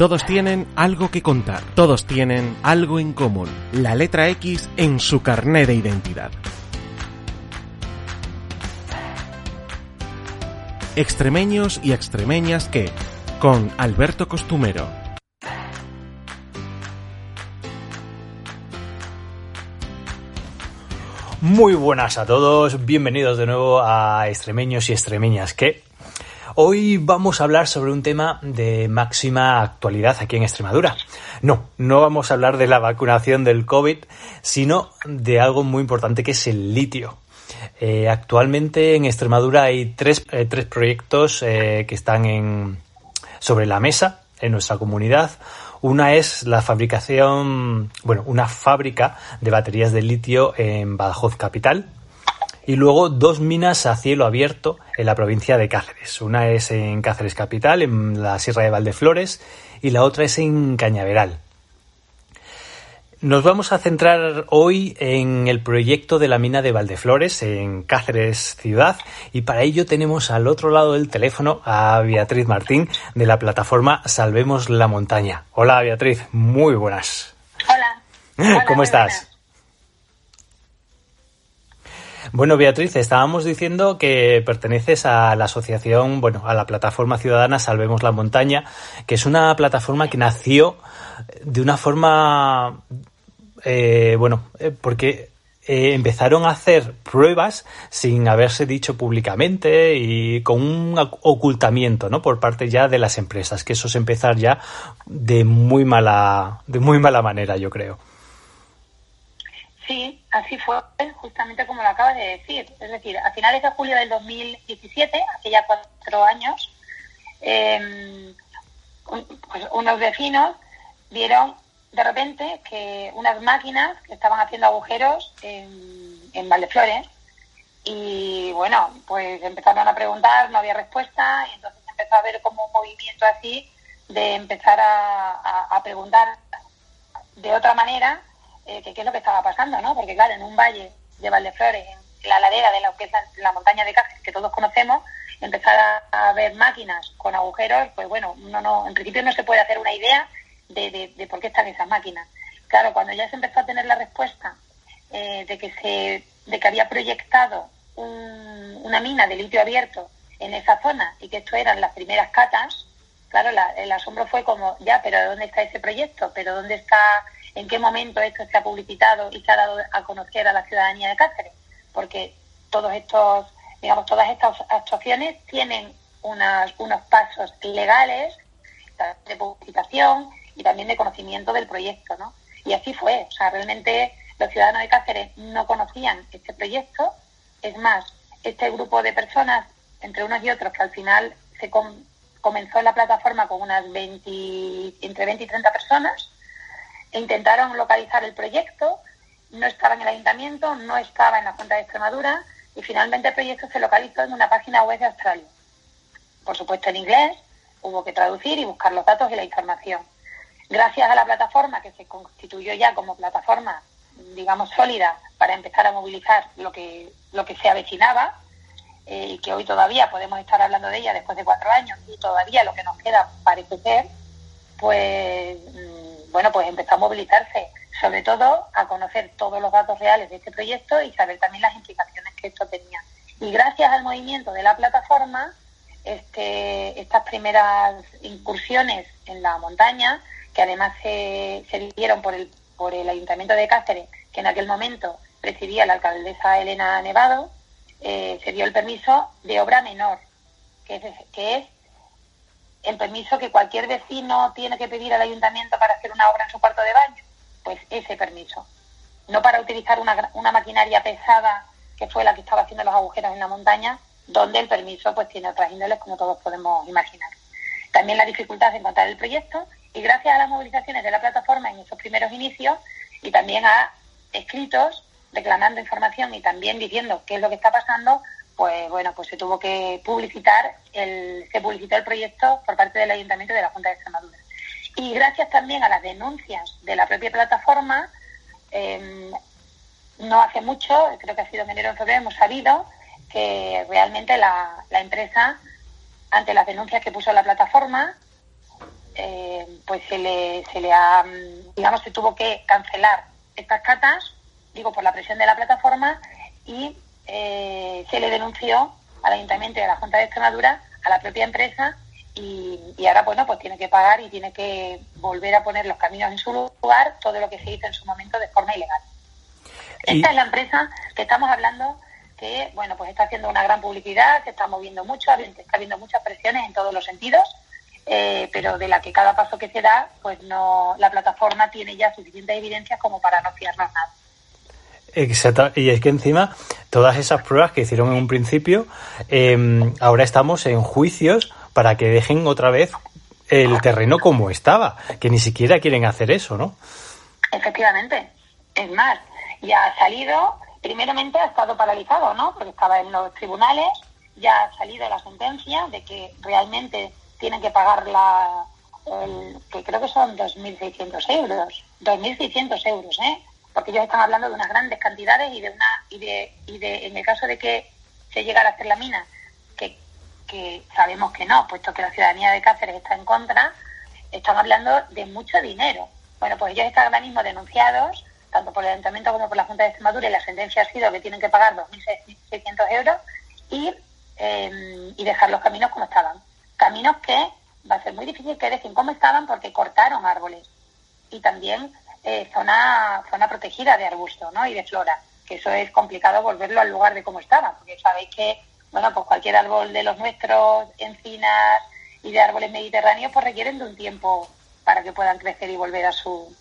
Todos tienen algo que contar, todos tienen algo en común, la letra X en su carné de identidad. Extremeños y extremeñas que, con Alberto Costumero. Muy buenas a todos, bienvenidos de nuevo a Extremeños y Extremeñas que Hoy vamos a hablar sobre un tema de máxima actualidad aquí en Extremadura. No, no vamos a hablar de la vacunación del COVID, sino de algo muy importante que es el litio. Eh, actualmente en Extremadura hay tres, eh, tres proyectos eh, que están en, sobre la mesa en nuestra comunidad. Una es la fabricación, bueno, una fábrica de baterías de litio en Badajoz Capital, y luego dos minas a cielo abierto en la provincia de Cáceres. Una es en Cáceres Capital, en la Sierra de Valdeflores, y la otra es en Cañaveral. Nos vamos a centrar hoy en el proyecto de la mina de Valdeflores en Cáceres ciudad y para ello tenemos al otro lado del teléfono a Beatriz Martín de la plataforma Salvemos la Montaña. Hola Beatriz, muy buenas. Hola. ¿Cómo estás? Bueno, Beatriz, estábamos diciendo que perteneces a la asociación, bueno, a la plataforma ciudadana Salvemos la Montaña, que es una plataforma que nació de una forma, eh, bueno, eh, porque eh, empezaron a hacer pruebas sin haberse dicho públicamente y con un ocultamiento, ¿no? Por parte ya de las empresas, que eso es empezar ya de muy mala, de muy mala manera, yo creo. Sí, así fue, justamente como lo acabas de decir. Es decir, a finales de julio del 2017, hace cuatro años, em, pues unos vecinos vieron de repente que unas máquinas que estaban haciendo agujeros en, en Valdeflores y bueno, pues empezaron a preguntar, no había respuesta y entonces empezó a haber como un movimiento así de empezar a preguntar de otra manera eh, qué es lo que estaba pasando, ¿no? Porque claro, en un valle de Valdeflores, en la ladera de la, montaña de Cáceres, que todos conocemos, empezar a, ver máquinas con agujeros, pues bueno, uno no, en principio no se puede hacer una idea de, por qué están esas máquinas. Claro, cuando ya se empezó a tener la respuesta eh, de que se, de que había proyectado una mina de litio abierto en esa zona y que esto eran las primeras catas, claro, el asombro fue como, ya, pero ¿dónde está ese proyecto? ¿Pero dónde está en qué momento esto se ha publicitado y se ha dado a conocer a la ciudadanía de Cáceres, porque todos estos, digamos, todas estas actuaciones tienen unas, unos pasos legales de publicitación y también de conocimiento del proyecto, ¿no? Y así fue, o sea, realmente los ciudadanos de Cáceres no conocían este proyecto, es más, este grupo de personas, entre unos y otros, que al final se comenzó en la plataforma con unas 20, entre 20 y 30 personas, intentaron localizar el proyecto, no estaba en el ayuntamiento, no estaba en la Junta de Extremadura y finalmente el proyecto se localizó en una página web de Australia. Por supuesto en inglés, hubo que traducir y buscar los datos y la información. Gracias a la plataforma que se constituyó ya como plataforma, digamos, sólida para empezar a movilizar lo que, lo que se avecinaba, eh, y que hoy todavía podemos estar hablando de ella después de cuatro años y todavía lo que nos queda parece ser, pues bueno, pues empezó a movilizarse, sobre todo a conocer todos los datos reales de este proyecto y saber también las implicaciones que esto tenía. Y gracias al movimiento de la plataforma, este, estas primeras incursiones en la montaña, que además se, dieron por el, por el Ayuntamiento de Cáceres, que en aquel momento presidía la alcaldesa Elena Nevado, eh, se dio el permiso de obra menor, que que es el permiso que cualquier vecino tiene que pedir al ayuntamiento para hacer una obra en su cuarto de baño, pues ese permiso. No para utilizar una, una maquinaria pesada que fue la que estaba haciendo los agujeros en la montaña, donde el permiso pues tiene otras índoles como todos podemos imaginar. También la dificultad de encontrar el proyecto y gracias a las movilizaciones de la plataforma en esos primeros inicios y también a escritos reclamando información y también diciendo qué es lo que está pasando, pues bueno, pues se tuvo que publicitar, el, se publicitó el proyecto por parte del Ayuntamiento de la Junta de Extremadura. Y gracias también a las denuncias de la propia plataforma, em, no hace mucho, creo que ha sido en enero o febrero, hemos sabido que realmente la, empresa, ante las denuncias que puso la plataforma, eh, pues se le, se le ha, digamos, se tuvo que cancelar estas catas, digo, por la presión de la plataforma y eh, se le denunció al Ayuntamiento y a la Junta de Extremadura, a la propia empresa y, ahora, bueno, pues tiene que pagar y tiene que volver a poner los caminos en su lugar, todo lo que se hizo en su momento de forma ilegal. Esta es la empresa que estamos hablando que, bueno, pues está haciendo una gran publicidad, se está moviendo mucho, está habiendo muchas presiones en todos los sentidos, eh, pero de la que cada paso que se da, pues no, la plataforma tiene ya suficientes evidencias como para no fiarnos nada. Exacto, y es que encima todas esas pruebas que hicieron en un principio, em, ahora estamos en juicios para que dejen otra vez el terreno como estaba, que ni siquiera quieren hacer eso, ¿no? Efectivamente, es más, ya ha salido, primeramente ha estado paralizado, ¿no? Porque estaba en los tribunales, ya ha salido la sentencia de que realmente tienen que pagar la, que creo que son 2.600 euros, 2.600 euros, ¿eh? Porque ellos están hablando de unas grandes cantidades y de una y de, y de en el caso de que se llegara a hacer la mina, que, que sabemos que no, puesto que la ciudadanía de Cáceres está en contra, están hablando de mucho dinero. Bueno, pues ellos están ahora mismo denunciados tanto por el Ayuntamiento como por la Junta de Extremadura, y la sentencia ha sido que tienen que pagar 2.600 euros y, em, y dejar los caminos como estaban. Caminos que va a ser muy difícil que dejen como estaban porque cortaron árboles y también eh, zona, zona protegida de arbusto ¿no? y de flora, que eso es complicado volverlo al lugar de como estaba, porque sabéis que bueno, pues cualquier árbol de los nuestros, encinas y de árboles mediterráneos, pues requieren de un tiempo para que puedan crecer y volver a su,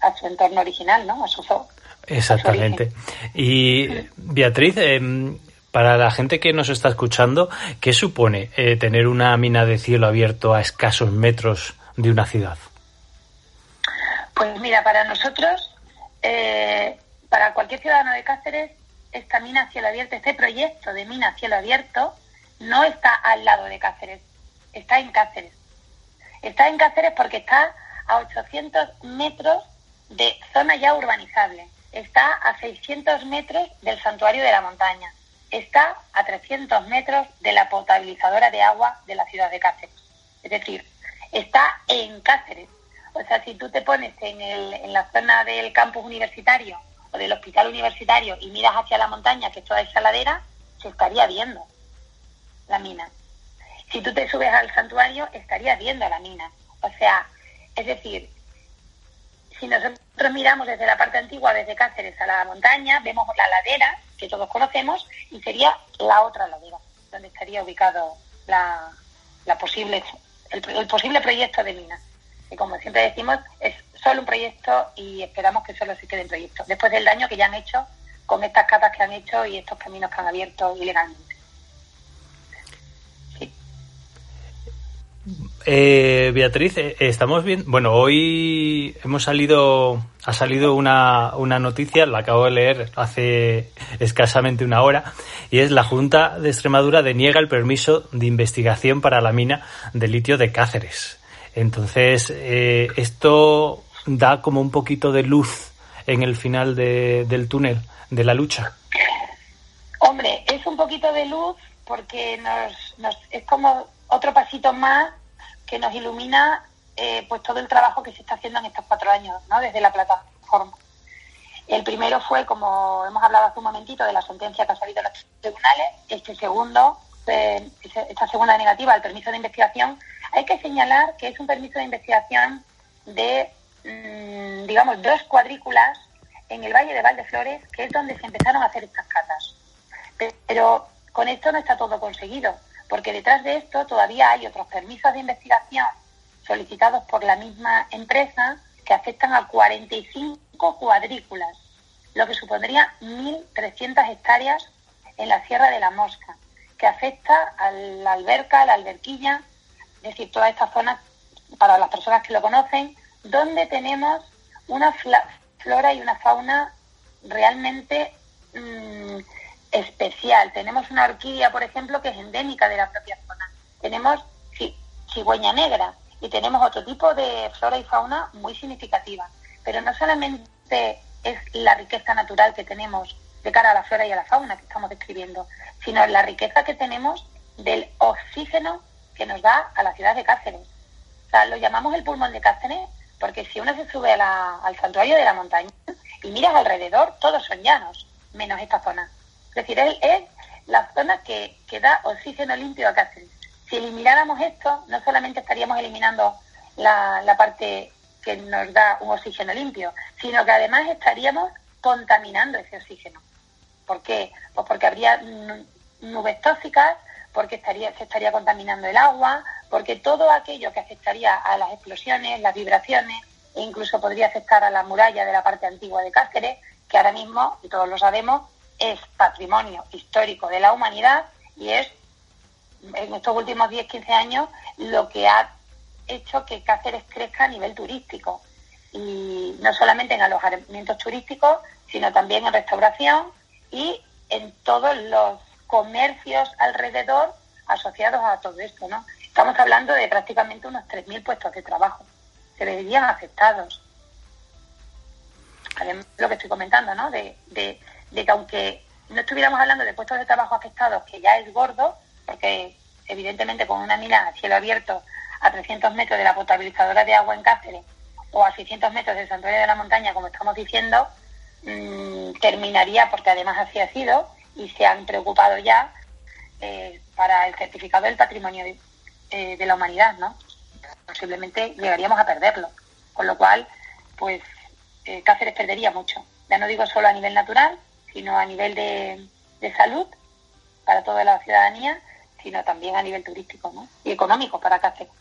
a su entorno original, ¿no? A su zoo. Exactamente. y Beatriz, em, para la gente que nos está escuchando, ¿qué supone eh, tener una mina de cielo abierto a escasos metros de una ciudad? Pues mira, para nosotros, eh, para cualquier ciudadano de Cáceres, esta mina a cielo abierto, este proyecto de mina a cielo abierto, no está al lado de Cáceres, está en Cáceres. Está en Cáceres porque está a 800 metros de zona ya urbanizable. Está a 600 metros del santuario de la montaña. Está a 300 metros de la potabilizadora de agua de la ciudad de Cáceres. Es decir, está en Cáceres. O sea, si tú te pones en, el, en la zona del campus universitario o del hospital universitario y miras hacia la montaña, que es toda esa ladera, se estaría viendo la mina. Si tú te subes al santuario, estarías viendo la mina. O sea, es decir, si nosotros miramos desde la parte antigua, desde Cáceres a la montaña, vemos la ladera, que todos conocemos, y sería la otra ladera, donde estaría ubicado la, posible, el, posible proyecto de mina. Que como siempre decimos, es solo un proyecto y esperamos que solo se quede en proyecto, después del daño que ya han hecho con estas catas que han hecho y estos caminos que han abierto ilegalmente. Eh, Beatriz, eh, estamos bien. Bueno, hoy hemos salido, ha salido una, una noticia, la acabo de leer hace escasamente una hora, y es la Junta de Extremadura deniega el permiso de investigación para la mina de litio de Cáceres. Entonces, eh, esto da como un poquito de luz en el final del túnel de la lucha. Hombre, es un poquito de luz porque nos, nos es como otro pasito más que nos ilumina eh, pues todo el trabajo que se está haciendo en estos cuatro años, ¿no? Desde la plataforma. El primero fue, como hemos hablado hace un momentito, de la sentencia que ha salido de los tribunales. Este segundo, esta segunda negativa, el permiso de investigación, hay que señalar que es un permiso de investigación de, mm, digamos, dos cuadrículas en el Valle de Valdeflores, que es donde se empezaron a hacer estas catas. Pero con esto no está todo conseguido porque detrás de esto todavía hay otros permisos de investigación solicitados por la misma empresa que afectan a 45 cuadrículas, lo que supondría 1.300 hectáreas en la Sierra de la Mosca, afecta a la alberca, a la alberquilla, es decir, toda esta zona, para las personas que lo conocen, donde tenemos una flora y una fauna realmente mm, especial. Tenemos una orquídea, por ejemplo, que es endémica de la propia zona. Tenemos cigüeña negra y tenemos otro tipo de flora y fauna muy significativa. Pero no solamente es la riqueza natural que tenemos de cara a la flora y a la fauna que estamos describiendo, sino la riqueza que tenemos del oxígeno que nos da a la ciudad de Cáceres. sea, lo llamamos el pulmón de Cáceres porque si uno se sube al santuario de la montaña y miras alrededor, todos son llanos, menos esta zona. Es decir, es, es la zona que, que da oxígeno limpio a Cáceres. Si elimináramos esto, no solamente estaríamos eliminando la, la parte que nos da un oxígeno limpio, sino que además estaríamos contaminando ese oxígeno. ¿Por qué? Pues porque habría nubes tóxicas, porque estaría, se estaría contaminando el agua, porque todo aquello que afectaría a las explosiones, las vibraciones, e incluso podría afectar a la muralla de la parte antigua de Cáceres, que ahora mismo, y todos lo sabemos, es patrimonio histórico de la humanidad y es, en estos últimos 10-15 años, lo que ha hecho que Cáceres crezca a nivel turístico. Y no solamente en alojamientos turísticos, sino también en restauración y en todos los comercios alrededor asociados a todo esto, ¿no? Estamos hablando de prácticamente unos 3.000 puestos de trabajo que verían afectados. Además, lo que estoy comentando, ¿no? De, de, de que aunque no estuviéramos hablando de puestos de trabajo afectados, que ya es gordo, porque evidentemente con una mina a cielo abierto a 300 metros de la potabilizadora de agua en Cáceres o a 600 metros del santuario de la montaña, como estamos diciendo, mmm, terminaría, porque además así ha sido, y se han preocupado ya eh, para el certificado del patrimonio de, eh, de, la humanidad, ¿no? Posiblemente llegaríamos a perderlo. Con lo cual, pues eh, Cáceres perdería mucho. Ya no digo solo a nivel natural, sino a nivel de, de salud para toda la ciudadanía, sino también a nivel turístico ¿no? y económico para Cáceres.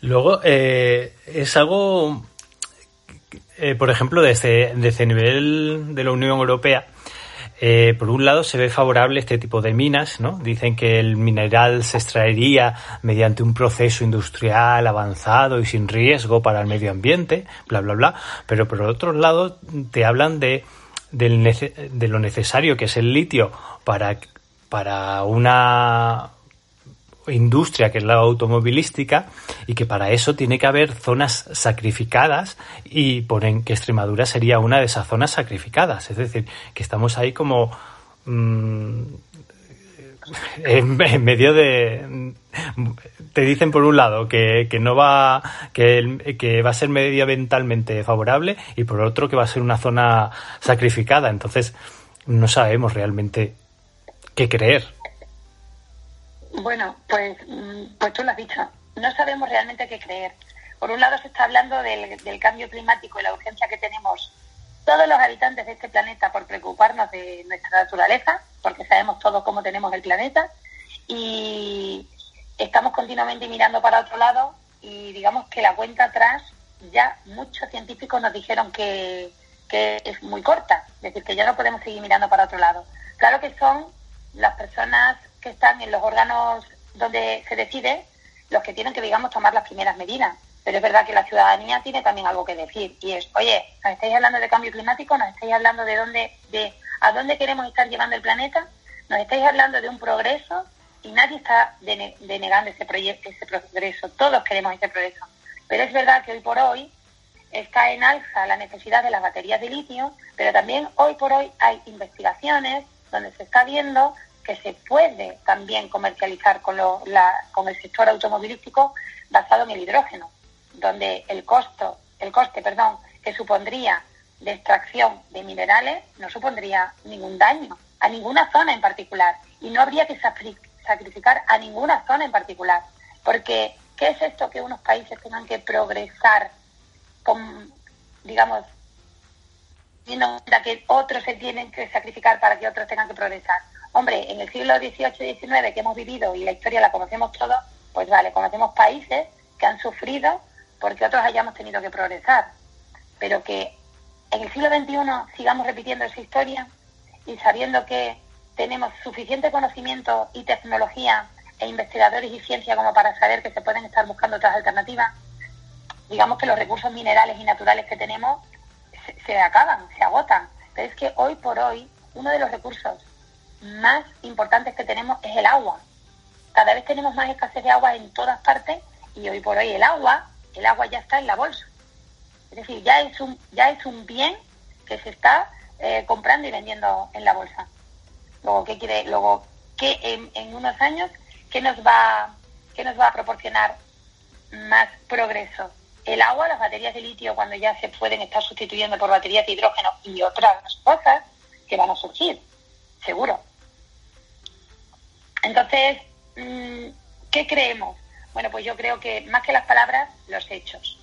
Luego, eh, es algo, eh, por ejemplo, desde, desde nivel de la Unión Europea, eh, por un lado se ve favorable este tipo de minas, ¿no? Dicen que el mineral se extraería mediante un proceso industrial avanzado y sin riesgo para el medio ambiente, bla, bla, bla. Pero por otro lado te hablan de, del, de lo necesario que es el litio para, para una industria que es la automovilística y que para eso tiene que haber zonas sacrificadas y ponen que Extremadura sería una de esas zonas sacrificadas. Es decir, que estamos ahí como en, en, medio de te dicen por un lado que, que no va que, el, que va a ser medioambientalmente favorable y por otro que va a ser una zona sacrificada. Entonces no sabemos realmente qué creer. Bueno, pues, pues tú lo has dicho. No sabemos realmente qué creer. Por un lado se está hablando del, del, cambio climático y la urgencia que tenemos todos los habitantes de este planeta por preocuparnos de nuestra naturaleza, porque sabemos todos cómo tenemos el planeta, y estamos continuamente mirando para otro lado y digamos que la cuenta atrás ya muchos científicos nos dijeron que, que es muy corta, es decir, que ya no podemos seguir mirando para otro lado. Claro que son las personas que están en los órganos donde se decide los que tienen que, digamos, tomar las primeras medidas. Pero es verdad que la ciudadanía tiene también algo que decir y es, oye, nos estáis hablando de cambio climático, nos estáis hablando de dónde, de a dónde queremos estar llevando el planeta, nos estáis hablando de un progreso y nadie está denegando ese proyecto, ese progreso. Todos queremos ese progreso. Pero es verdad que hoy por hoy está en alza la necesidad de las baterías de litio, pero también hoy por hoy hay investigaciones donde se está viendo que se puede también comercializar con, lo, con el sector automovilístico basado en el hidrógeno, donde el costo, el coste, perdón, que supondría de extracción de minerales no supondría ningún daño a ninguna zona en particular y no habría que sacrificar a ninguna zona en particular, porque ¿qué es esto que unos países tengan que progresar con, digamos, viendo en cuenta que otros se tienen que sacrificar para que otros tengan que progresar? Hombre, en el siglo XVIII y XIX que hemos vivido y la historia la conocemos todos, pues vale, conocemos países que han sufrido porque otros hayamos tenido que progresar. Pero que en el siglo XXI sigamos repitiendo esa historia y sabiendo que tenemos suficiente conocimiento y tecnología e investigadores y ciencia como para saber que se pueden estar buscando otras alternativas, digamos que los recursos minerales y naturales que tenemos se, se acaban, se agotan. Pero es que hoy por hoy uno de los recursos más importantes que tenemos es el agua. Cada vez tenemos más escasez de agua en todas partes y hoy por hoy el agua, el agua ya está en la bolsa. Es decir, ya es un, ya es un bien que se está eh, comprando y vendiendo en la bolsa. Luego, ¿qué quiere? Luego, ¿qué en, en unos años, qué nos va, qué nos va a proporcionar más progreso. El agua, las baterías de litio, cuando ya se pueden estar sustituyendo por baterías de hidrógeno y otras cosas que van a surgir, seguro. Entonces, mm, ¿qué creemos? Bueno, pues yo creo que más que las palabras, los hechos.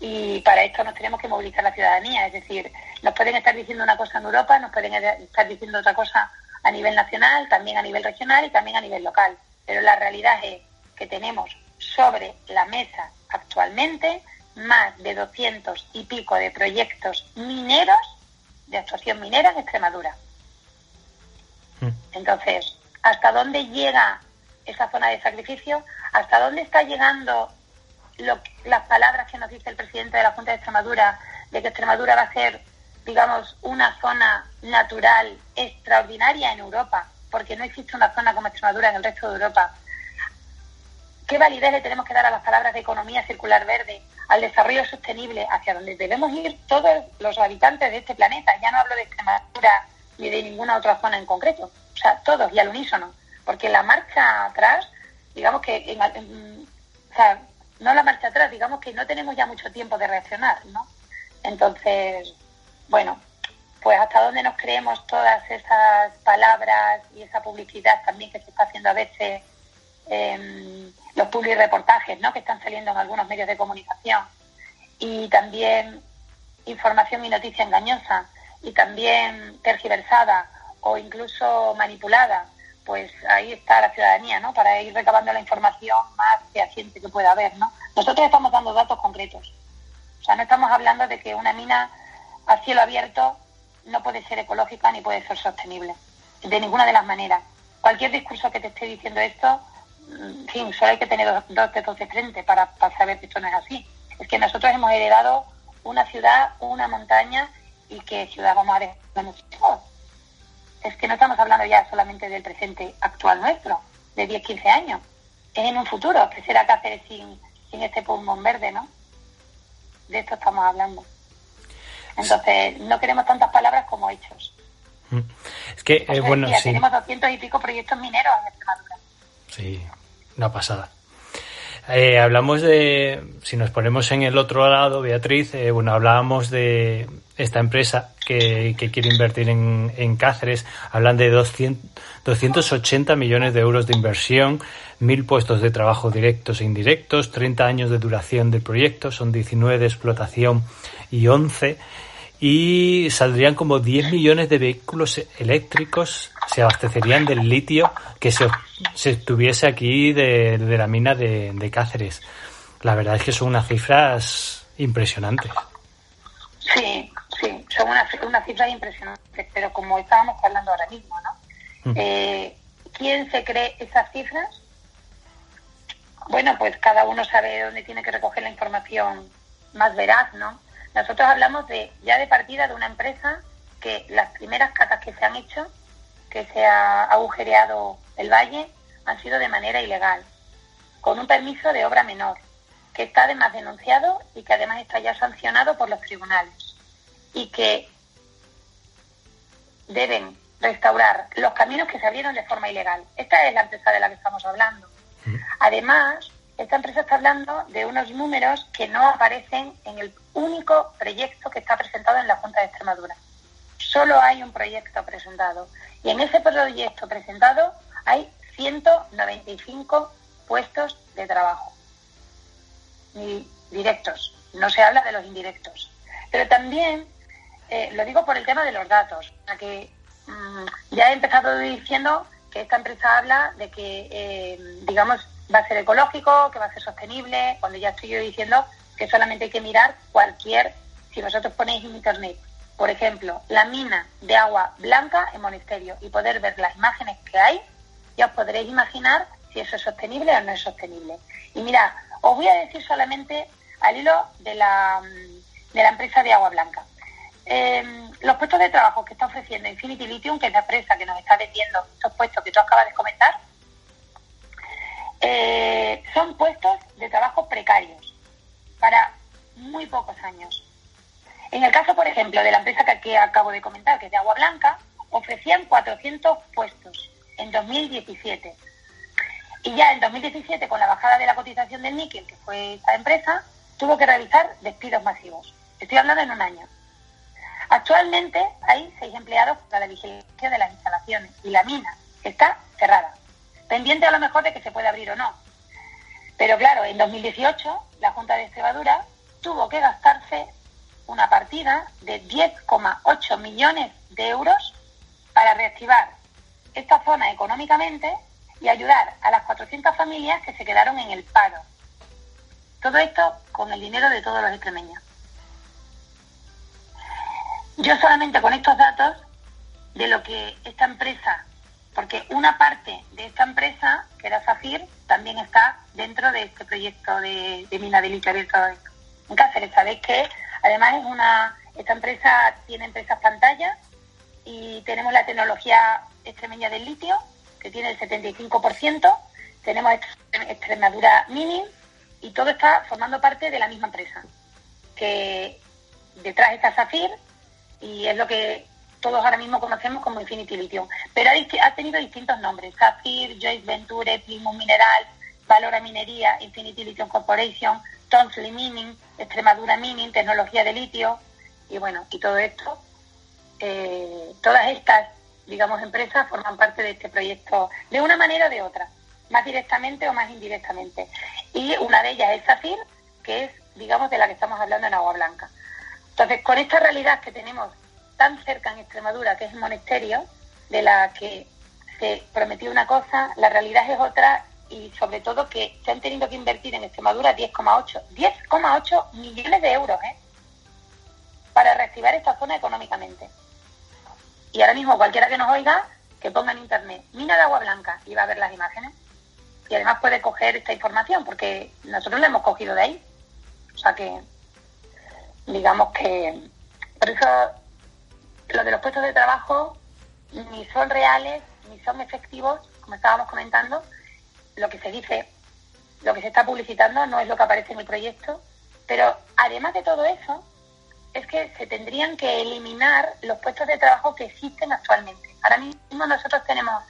Y para esto nos tenemos que movilizar la ciudadanía. Es decir, nos pueden estar diciendo una cosa en Europa, nos pueden estar diciendo otra cosa a nivel nacional, también a nivel regional y también a nivel local. Pero la realidad es que tenemos sobre la mesa actualmente más de 200 y pico de proyectos mineros de actuación minera en Extremadura. Hmm. Entonces, ¿hasta dónde llega esa zona de sacrificio? ¿Hasta dónde está llegando las palabras que nos dice el presidente de la Junta de Extremadura de que Extremadura va a ser, digamos, una zona natural extraordinaria en Europa? Porque no existe una zona como Extremadura en el resto de Europa ¿Qué validez le tenemos que dar a las palabras de economía circular verde, al desarrollo sostenible, hacia donde debemos ir todos los habitantes de este planeta? Ya no hablo de Extremadura ni de ninguna otra zona en concreto, o sea, todos y al unísono, porque la marcha atrás, digamos que, o sea, no la marcha atrás, digamos que no tenemos ya mucho tiempo de reaccionar, ¿no? Entonces, bueno, pues hasta dónde nos creemos todas esas palabras y esa publicidad también que se está haciendo a veces. Eh, los public reportajes ¿no? que están saliendo en algunos medios de comunicación y también información y noticia engañosa y también tergiversada o incluso manipulada, pues ahí está la ciudadanía, ¿no? Para ir recabando la información más fehaciente que pueda haber, ¿no? Nosotros estamos dando datos concretos. O sea, no estamos hablando de que una mina a cielo abierto no puede ser ecológica ni puede ser sostenible. De ninguna de las maneras. Cualquier discurso que te esté diciendo esto en fin, solo hay que tener dos, dos dedos de frente para, saber que esto no es así. Es que nosotros hemos heredado una ciudad, una montaña y que ciudad vamos a dejar Es que no estamos hablando ya solamente del presente actual nuestro, de 10, 15 años. Es en un futuro, que será Cáceres sin, sin este pulmón verde, ¿no? De esto estamos hablando. Entonces, no queremos tantas palabras como hechos. Mm. Es que, eh, bueno, sí. Tenemos doscientos y pico proyectos mineros en Extremadura. Sí, una pasada. Eh, hablamos de, si nos ponemos en el otro lado, Beatriz, eh, bueno, hablábamos de esta empresa que, quiere invertir en, Cáceres, hablan de 200, 280 millones de euros de inversión, mil puestos de trabajo directos e indirectos, 30 años de duración del proyecto, son 19 de explotación y 11 y saldrían como 10 millones de vehículos eléctricos, se abastecerían del litio que se, se estuviese aquí de, la mina de, Cáceres. La verdad es que son unas cifras impresionantes. Sí, son unas, cifras impresionantes, pero como estábamos hablando ahora mismo, ¿no? Eh, ¿Quién se cree esas cifras? Bueno, pues cada uno sabe dónde tiene que recoger la información más veraz, ¿no? Nosotros hablamos de ya de partida de una empresa que las primeras catas que se han hecho, que se ha agujereado el valle, han sido de manera ilegal, con un permiso de obra menor, que está además denunciado y que además está ya sancionado por los tribunales, y que deben restaurar los caminos que se abrieron de forma ilegal. Esta es la empresa de la que estamos hablando. Además, esta empresa está hablando de unos números que no aparecen en el único proyecto que está presentado en la Junta de Extremadura. Solo hay un proyecto presentado. Y en ese proyecto presentado hay 195 puestos de trabajo. directos. No se habla de los indirectos. Pero también, eh, lo digo por el tema de los datos, que mm, ya he empezado diciendo que esta empresa habla de que, eh, digamos, va a ser ecológico, que va a ser sostenible, cuando ya estoy yo diciendo que solamente hay que mirar cualquier, si vosotros ponéis en internet, por ejemplo, la mina de agua blanca en Monasterio y poder ver las imágenes que hay, ya os podréis imaginar si eso es sostenible o no es sostenible. Y mira, os voy a decir solamente al hilo de la, de la empresa de agua blanca. Em, los puestos de trabajo que está ofreciendo Infinity Lithium, que es la empresa que nos está vendiendo estos puestos que tú acabas de comentar, eh, son puestos de trabajo precarios para muy pocos años. En el caso, por ejemplo, de la empresa que acabo de comentar, que es de Agua Blanca, ofrecían 400 puestos en 2017. Y ya en 2017, con la bajada de la cotización del níquel, que fue esta empresa, tuvo que realizar despidos masivos. Estoy hablando en un año. Actualmente hay seis empleados para la vigilancia de las instalaciones y la mina está cerrada, pendiente a lo mejor de que se pueda abrir o no. Pero claro, en 2018 la Junta de Extremadura tuvo que gastarse una partida de 10,8 millones de euros para reactivar esta zona económicamente y ayudar a las 400 familias que se quedaron en el paro. Todo esto con el dinero de todos los extremeños. Yo solamente con estos datos de lo que esta empresa, porque una parte de esta empresa, que era Zafir, también está dentro de este proyecto de, mina de litio abierto en Cáceres. Sabéis que además es una, esta empresa tiene empresas pantalla y tenemos la tecnología extremeña del litio, que tiene el 75%, tenemos Extremadura Mini y todo está formando parte de la misma empresa, que detrás está Zafir y es lo que todos ahora mismo conocemos como Infinity Lithium. Pero ha, tenido distintos nombres, Zafir, Joyce Venture, Plymouth Mineral, Valora Minería, Infinity Lithium Corporation, Tonsley Mining, Extremadura Mining, tecnología de litio, y bueno, y todo esto, eh, todas estas, digamos, empresas forman parte de este proyecto de una manera o de otra, más directamente o más indirectamente. Y una de ellas es Zafir, que es, digamos, de la que estamos hablando en Agua Blanca. Entonces, con esta realidad que tenemos tan cerca en Extremadura, que es el monasterio, de la que se prometió una cosa, la realidad es otra y sobre todo que se han tenido que invertir en Extremadura 10,8 10,8 millones de euros ¿eh? para reactivar esta zona económicamente. Y ahora mismo cualquiera que nos oiga, que ponga en internet mina de agua blanca y va a ver las imágenes. Y además puede coger esta información porque nosotros la hemos cogido de ahí. O sea que, digamos que, por eso lo de los puestos de trabajo ni son reales, ni son efectivos, como estábamos comentando. Lo que se dice, lo que se está publicitando no es lo que aparece en el proyecto, pero además de todo eso, es que se tendrían que eliminar los puestos de trabajo que existen actualmente. Ahora mismo nosotros tenemos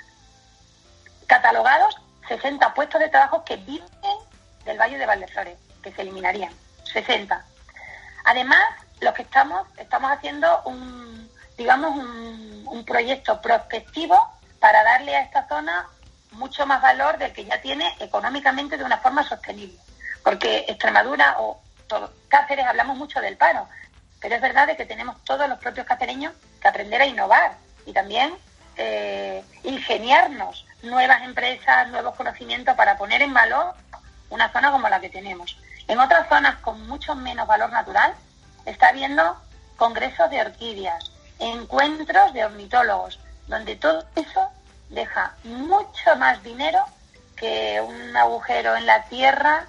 catalogados 60 puestos de trabajo que viven del Valle de Valdeflores, que se eliminarían. 60. Además, los que estamos, estamos haciendo un digamos, un, proyecto prospectivo para darle a esta zona mucho más valor del que ya tiene económicamente de una forma sostenible. Porque Extremadura o Cáceres hablamos mucho del paro, pero es verdad de que tenemos todos los propios cacereños que aprender a innovar y también eh, ingeniarnos nuevas empresas, nuevos conocimientos para poner en valor una zona como la que tenemos. En otras zonas con mucho menos valor natural está habiendo congresos de orquídeas, encuentros de ornitólogos, donde todo eso deja mucho más dinero que un agujero en la tierra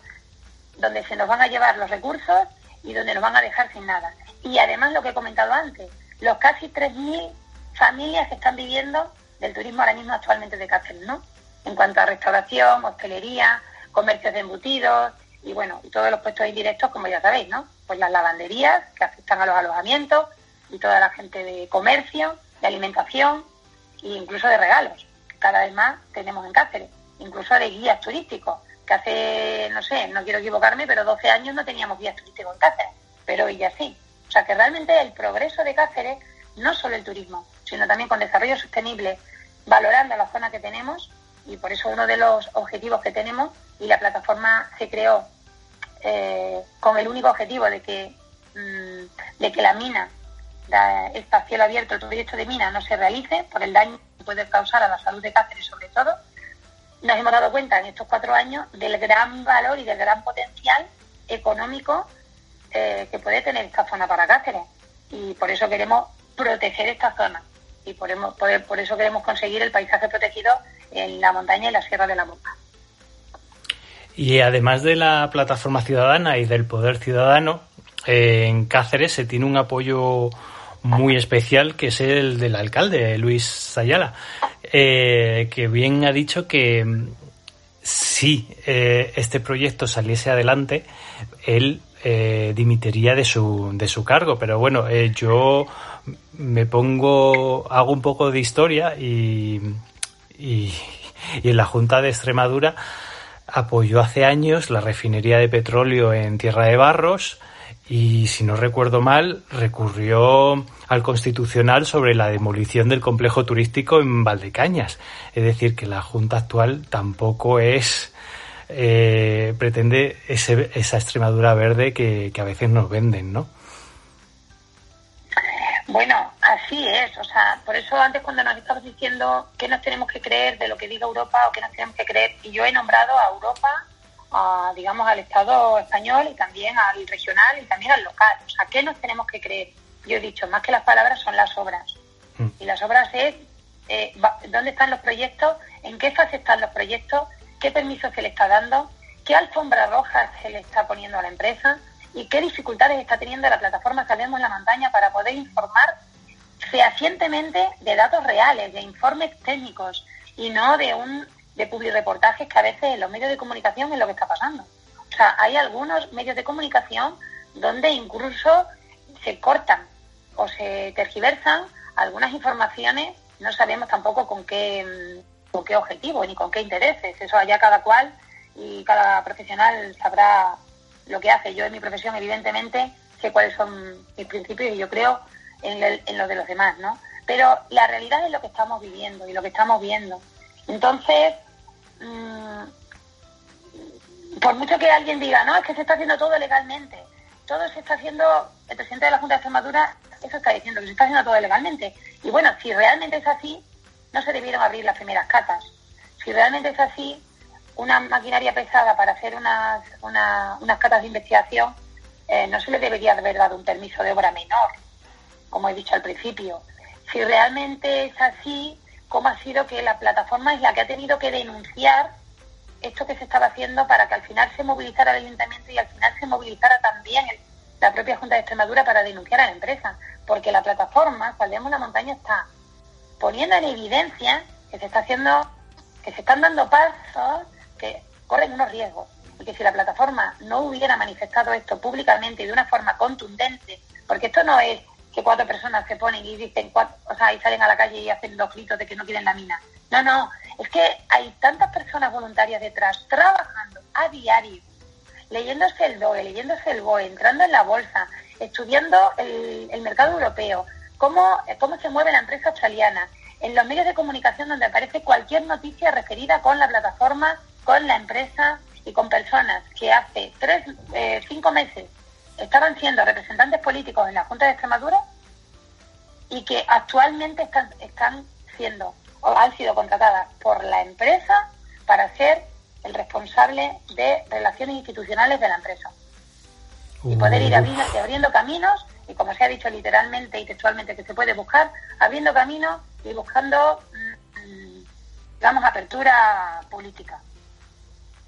donde se nos van a llevar los recursos y donde nos van a dejar sin nada. Y además lo que he comentado antes, los casi 3.000 familias que están viviendo del turismo ahora mismo actualmente de Cáceres, ¿no? En cuanto a restauración, hostelería, comercios de embutidos y bueno, y todos los puestos indirectos, como ya sabéis, ¿no? Pues las lavanderías que afectan a los alojamientos, y toda la gente de comercio, de alimentación e incluso de regalos. Cada vez más tenemos en Cáceres, incluso de guías turísticos, que hace, no sé, no quiero equivocarme, pero 12 años no teníamos guías turísticos en Cáceres, pero hoy ya sí. O sea que realmente el progreso de Cáceres, no solo el turismo, sino también con desarrollo sostenible, valorando la zona que tenemos, y por eso uno de los objetivos que tenemos, y la plataforma se creó eh, con el único objetivo de que, mm, de que la mina este cielo abierto, el proyecto de mina no se realice por el daño que puede causar a la salud de Cáceres sobre todo, nos hemos dado cuenta en estos cuatro años del gran valor y del gran potencial económico eh, que puede tener esta zona para Cáceres. Y por eso queremos proteger esta zona. Y por, eso queremos conseguir el paisaje protegido en la montaña y la Sierra de la Monta. Y además de la plataforma ciudadana y del poder ciudadano, eh, en Cáceres se tiene un apoyo muy especial que es el del alcalde, Luis Sayala, eh, que bien ha dicho que mm, si eh, este proyecto saliese adelante, él eh, dimitiría de su, de su cargo. Pero bueno, yo me pongo, hago un poco de historia y, y, Y en la Junta de Extremadura apoyó hace años la refinería de petróleo en Tierra de Barros y, si no recuerdo mal, recurrió al Constitucional sobre la demolición del complejo turístico en Valdecañas. Es decir, que la Junta actual tampoco es eh, pretende ese, esa Extremadura verde que, que a veces nos venden, ¿no? Bueno, así es. O sea, por eso antes cuando nos estabas diciendo qué nos tenemos que creer de lo que diga Europa o qué nos tenemos que creer, y yo he nombrado a Europa, a, digamos, al Estado español y también al regional y también al local. O sea, ¿qué nos tenemos que creer? Yo he dicho, más que las palabras son las obras. Mm. Y las obras es eh, dónde están los proyectos, en qué fase están los proyectos, qué permiso se le está dando, qué alfombra roja se le está poniendo a la empresa y qué dificultades está teniendo la plataforma Salvemos la Montaña para poder informar fehacientemente de datos reales, de informes técnicos y no de un de publireportajes que a veces los medios de comunicación es lo que está pasando. O sea, hay algunos medios de comunicación donde incluso se cortan o se tergiversan algunas informaciones, no sabemos tampoco con qué con qué objetivo ni con qué intereses. Eso allá cada cual y cada profesional sabrá lo que hace. Yo en mi profesión, evidentemente, sé cuáles son mis principios y yo creo en, en lo de los demás, ¿no? Pero la realidad es lo que estamos viviendo y lo que estamos viendo. Entonces, mmm, por mucho que alguien diga, no, es que se está haciendo todo legalmente, todo se está haciendo, el presidente de la Junta de Extremadura, eso está diciendo, que se está haciendo todo legalmente. Y bueno, si realmente es así, no se debieron abrir las primeras catas. Si realmente es así, una maquinaria pesada para hacer unas, unas catas de investigación, eh, no se le debería haber dado un permiso de obra menor, como he dicho al principio. Si realmente es así, ¿cómo ha sido que la plataforma es la que ha tenido que denunciar esto que se estaba haciendo para que al final se movilizara el ayuntamiento y al final se movilizara también la propia Junta de Extremadura para denunciar a la empresa? Porque la plataforma, Saldemos la Montaña, está poniendo en evidencia que se está haciendo, que se están dando pasos que corren unos riesgos y que si la plataforma no hubiera manifestado esto públicamente y de una forma contundente, porque esto no es que cuatro personas se ponen y dicen, o sea, y salen a la calle y hacen los gritos de que no quieren la mina. No, no, es que hay tantas personas voluntarias detrás trabajando a diario, leyéndose el DOE, leyéndose el BOE, entrando en la bolsa, estudiando el, el mercado europeo, cómo, cómo se mueve la empresa australiana, en los medios de comunicación donde aparece cualquier noticia referida con la plataforma, con la empresa y con personas que hace tres, eh, cinco meses estaban siendo representantes políticos en la Junta de Extremadura y que actualmente están, están siendo o han sido contratadas por la empresa para ser el responsable de relaciones institucionales de la empresa. Y poder ir abriendo caminos y como se ha dicho literalmente y textualmente que se puede buscar, abriendo camino y buscando, mm, digamos, apertura política.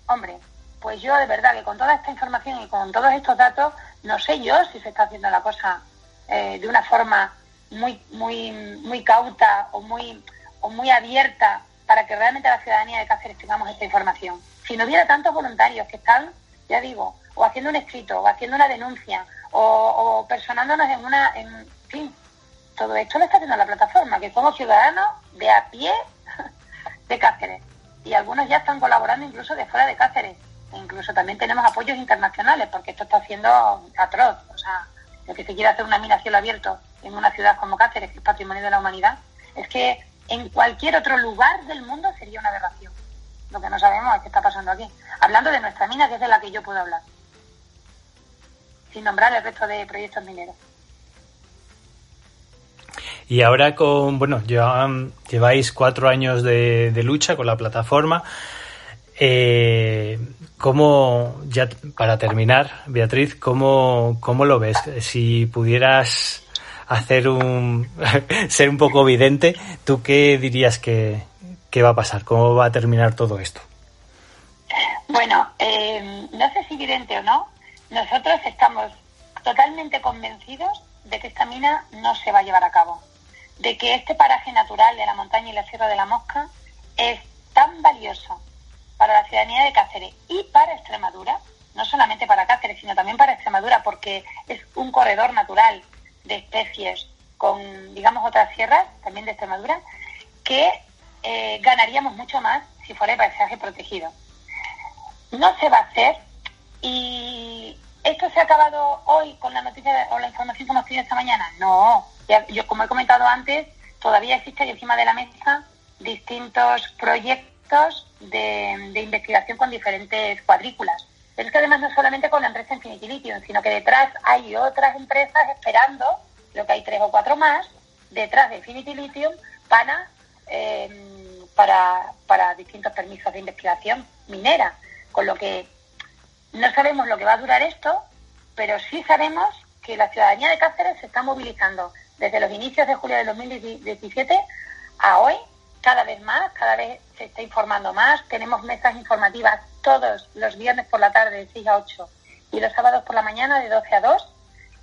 Hombre, pues yo de verdad que con toda esta información y con todos estos datos, no sé yo si se está haciendo la cosa eh, de una forma muy, muy, muy cauta o muy, o muy abierta para que realmente la ciudadanía de Cáceres tengamos esta información. Si no hubiera tantos voluntarios que están, ya digo, o haciendo un escrito, o haciendo una denuncia, o, personándonos en una, en fin, todo esto lo está haciendo la plataforma, que somos ciudadanos de a pie de Cáceres. Y algunos ya están colaborando incluso de fuera de Cáceres. E incluso también tenemos apoyos internacionales, porque esto está haciendo atroz. O sea, lo que se quiere hacer una mina a cielo abierto en una ciudad como Cáceres, que es patrimonio de la humanidad, es que en cualquier otro lugar del mundo sería una aberración. Lo que no sabemos es qué está pasando aquí. Hablando de nuestra mina, que es de la que yo puedo hablar sin nombrar el resto de proyectos mineros. Y ahora con, bueno, lleváis cuatro años de, lucha con la plataforma. Eh, ¿Cómo, ya para terminar, Beatriz, cómo, cómo lo ves? Si pudieras hacer un, ser un poco evidente, ¿tú qué dirías que, va a pasar? ¿Cómo va a terminar todo esto? Bueno, eh, no sé si evidente o no, nosotros estamos totalmente convencidos de que esta mina no se va a llevar a cabo, de que este paraje natural de la montaña y la Sierra de la Mosca es tan valioso para la ciudadanía de Cáceres y para Extremadura, no solamente para Cáceres, sino también para Extremadura, porque es un corredor natural de especies con, digamos, otras sierras, también de Extremadura, que eh, ganaríamos mucho más si fuera de paisaje protegido. No se va a hacer y esto se ha acabado hoy con la noticia o la información que hemos tenido esta mañana. No, yo como he comentado antes, todavía existen encima de la mesa distintos proyectos de, investigación con diferentes cuadrículas. Pero es que además no solamente con la empresa Infinity Lithium, sino que detrás hay otras empresas esperando, creo que hay tres o cuatro más, detrás de Infinity Lithium para, eh, para, para distintos permisos de investigación minera. Con lo que no sabemos lo que va a durar esto, pero sí sabemos que la ciudadanía de Cáceres se está movilizando desde los inicios de julio de 2017 a hoy, cada vez más, cada vez se está informando más. Tenemos mesas informativas todos los viernes por la tarde de 6 a 8 y los sábados por la mañana de 12 a 2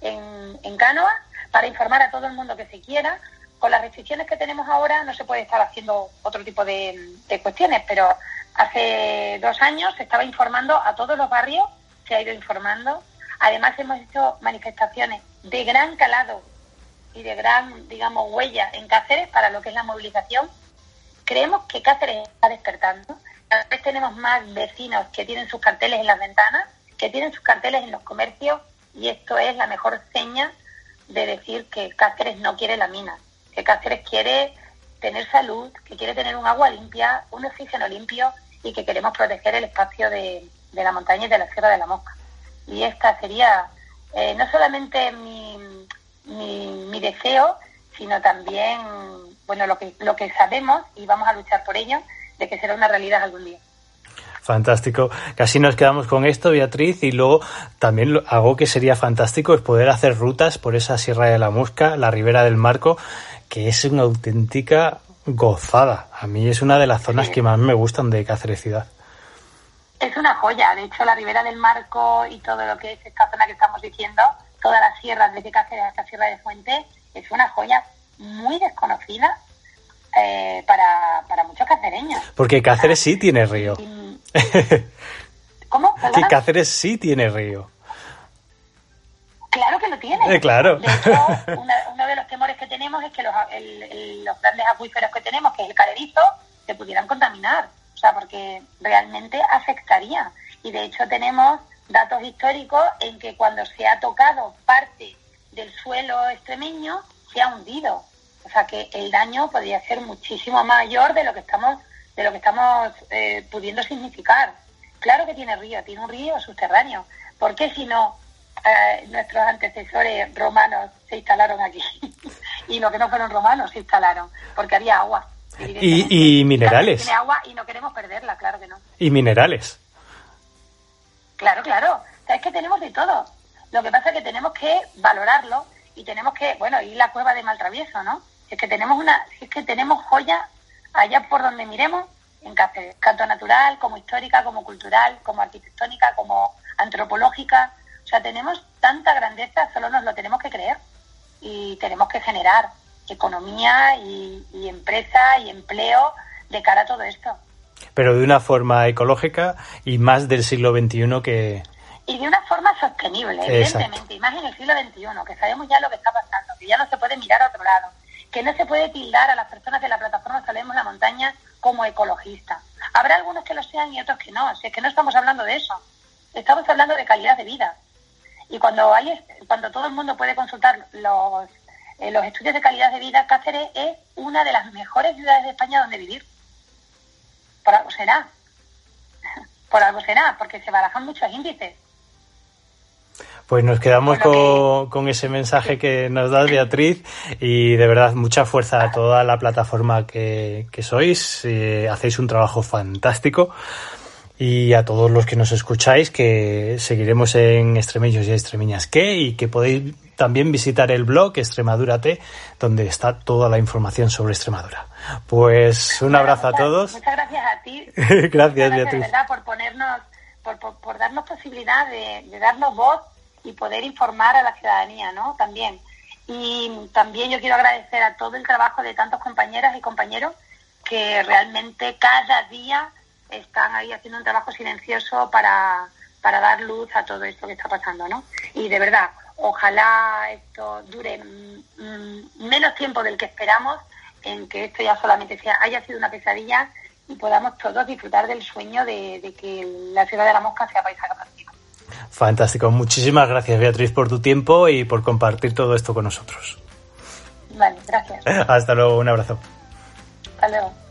en, en Cánoa para informar a todo el mundo que se quiera. Con las restricciones que tenemos ahora no se puede estar haciendo otro tipo de, de cuestiones, pero hace dos años se estaba informando a todos los barrios, se ha ido informando. Además hemos hecho manifestaciones de gran calado y de gran, digamos, huella en Cáceres para lo que es la movilización. Creemos que Cáceres está despertando. Cada vez tenemos más vecinos que tienen sus carteles en las ventanas, que tienen sus carteles en los comercios y esto es la mejor seña de decir que Cáceres no quiere la mina, que Cáceres quiere tener salud, que quiere tener un agua limpia, un oxígeno limpio y que queremos proteger el espacio de, la montaña y de la Sierra de la Mosca. Y esta sería eh, no solamente mi, mi, deseo, sino también bueno lo que, lo que sabemos y vamos a luchar por ello, de que será una realidad algún día. Fantástico. Casi nos quedamos con esto, Beatriz, y luego también algo que sería fantástico es poder hacer rutas por esa Sierra de la Mosca, la Ribera del Marco, que es una auténtica gozada. A mí es una de las zonas que más me gustan de Cáceres ciudad. Es una joya. De hecho, la Ribera del Marco y todo lo que es esta zona que estamos diciendo toda la sierra, desde Cáceres hasta Sierra de Fuente, es una joya muy desconocida eh, para, para muchos cacereños. Porque Cáceres sí tiene río. ¿Cómo? Que Cáceres sí tiene río. Claro que lo tiene. Eh, claro. De hecho, uno de los temores que tenemos es que los, los grandes acuíferos que tenemos, que es el Carerizo, se pudieran contaminar. O sea, porque realmente afectaría. Y de hecho tenemos datos históricos en que cuando se ha tocado parte del suelo extremeño se ha hundido. O sea que el daño podría ser muchísimo mayor de lo que estamos, de lo que estamos eh, pudiendo significar. Claro que tiene río, tiene un río subterráneo. ¿Por qué si no eh, nuestros antecesores romanos se instalaron aquí? y los que no fueron romanos se instalaron, porque había agua. Y, y minerales. Tiene agua y no queremos perderla, claro que no. Y minerales. Claro, claro. es que tenemos de todo. Lo que pasa es que tenemos que valorarlo y tenemos que, bueno, ir la cueva de Maltravieso, ¿no? Es que tenemos una, es que tenemos joya allá por donde miremos en Cáceres, tanto natural como histórica, como cultural, como arquitectónica, como antropológica. O sea, tenemos tanta grandeza, solo nos lo tenemos que creer y tenemos que generar economía y, y empresa y empleo de cara a todo esto pero de una forma ecológica y más del siglo XXI que... Y de una forma sostenible, evidentemente, y más en el siglo XXI, que sabemos ya lo que está pasando, que ya no se puede mirar a otro lado, que no se puede tildar a las personas de la plataforma Salvemos la Montaña como ecologistas. Habrá algunos que lo sean y otros que no, si es que no estamos hablando de eso, estamos hablando de calidad de vida. Y cuando, hay, cuando todo el mundo puede consultar los, eh, los estudios de calidad de vida, Cáceres es una de las mejores ciudades de España donde vivir por algo será. Por algo será, porque se barajan muchos índices. Pues nos quedamos con, ese mensaje que nos das, Beatriz, y de verdad mucha fuerza a toda la plataforma que, sois. Eh, hacéis un trabajo fantástico. Y a todos los que nos escucháis, que seguiremos en Extremeños y Extremeñas ¿Qué? y que podéis también visitar el blog Extremadura T, donde está toda la información sobre Extremadura. Pues un abrazo a todos. Muchas gracias a ti. gracias, gracias Beatriz. verdad, por ponernos, por, por, darnos posibilidad de, darnos voz y poder informar a la ciudadanía, ¿no? También. Y también yo quiero agradecer a todo el trabajo de tantos compañeras y compañeros que realmente cada día están ahí haciendo un trabajo silencioso para, para dar luz a todo esto que está pasando, ¿no? Y de verdad, ojalá esto dure menos tiempo del que esperamos en que esto ya solamente sea, haya sido una pesadilla y podamos todos disfrutar del sueño de, que la ciudad de la mosca sea paisaje atractivo. Fantástico. Muchísimas gracias, Beatriz, por tu tiempo y por compartir todo esto con nosotros. Vale, gracias. Hasta luego, un abrazo. Hasta luego.